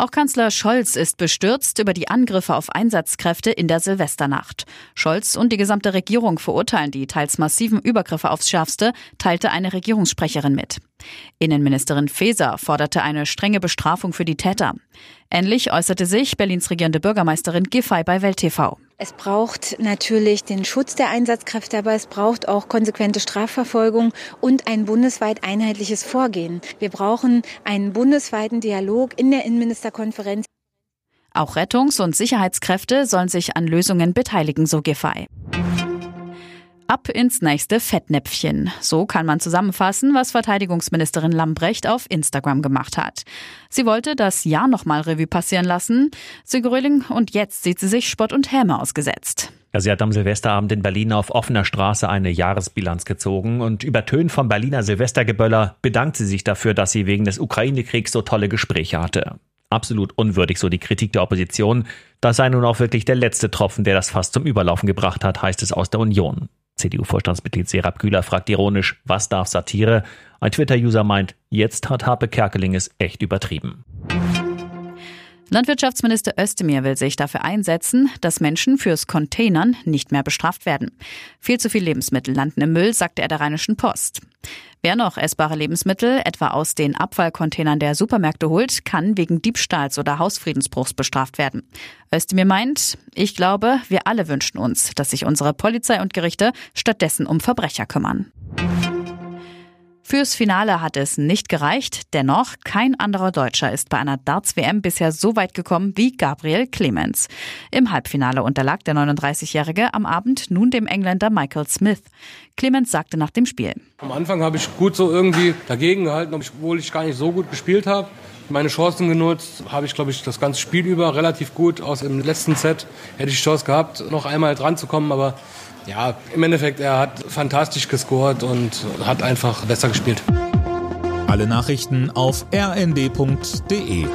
Auch Kanzler Scholz ist bestürzt über die Angriffe auf Einsatzkräfte in der Silvesternacht. Scholz und die gesamte Regierung verurteilen die teils massiven Übergriffe aufs Schärfste, teilte eine Regierungssprecherin mit. Innenministerin Faeser forderte eine strenge Bestrafung für die Täter. Ähnlich äußerte sich Berlins regierende Bürgermeisterin Giffey bei Welt TV. Es braucht natürlich den Schutz der Einsatzkräfte, aber es braucht auch konsequente Strafverfolgung und ein bundesweit einheitliches Vorgehen. Wir brauchen einen bundesweiten Dialog in der Innenministerkonferenz. Auch Rettungs- und Sicherheitskräfte sollen sich an Lösungen beteiligen, so Giffey. Ab ins nächste Fettnäpfchen. So kann man zusammenfassen, was Verteidigungsministerin Lambrecht auf Instagram gemacht hat. Sie wollte das Jahr nochmal Revue passieren lassen. Sie Gröling und jetzt sieht sie sich Spott und Häme ausgesetzt. Ja, sie hat am Silvesterabend in Berlin auf offener Straße eine Jahresbilanz gezogen und übertönt vom Berliner Silvestergeböller bedankt sie sich dafür, dass sie wegen des Ukraine-Kriegs so tolle Gespräche hatte. Absolut unwürdig, so die Kritik der Opposition. Das sei nun auch wirklich der letzte Tropfen, der das fast zum Überlaufen gebracht hat, heißt es aus der Union. CDU-Vorstandsmitglied Serap Güler fragt ironisch, was darf Satire? Ein Twitter-User meint, jetzt hat Harpe Kerkeling es echt übertrieben. Landwirtschaftsminister Özdemir will sich dafür einsetzen, dass Menschen fürs Containern nicht mehr bestraft werden. Viel zu viel Lebensmittel landen im Müll, sagte er der Rheinischen Post. Wer noch essbare Lebensmittel etwa aus den Abfallcontainern der Supermärkte holt, kann wegen Diebstahls oder Hausfriedensbruchs bestraft werden. Özdemir meint, ich glaube, wir alle wünschen uns, dass sich unsere Polizei und Gerichte stattdessen um Verbrecher kümmern. Fürs Finale hat es nicht gereicht. Dennoch, kein anderer Deutscher ist bei einer Darts-WM bisher so weit gekommen wie Gabriel Clemens. Im Halbfinale unterlag der 39-Jährige am Abend nun dem Engländer Michael Smith. Clemens sagte nach dem Spiel. Am Anfang habe ich gut so irgendwie dagegen gehalten, obwohl ich gar nicht so gut gespielt habe meine Chancen genutzt. Habe ich, glaube ich, das ganze Spiel über relativ gut. Aus dem letzten Set hätte ich die Chance gehabt, noch einmal dran zu kommen. Aber ja, im Endeffekt, er hat fantastisch gescored und hat einfach besser gespielt. Alle Nachrichten auf rnd.de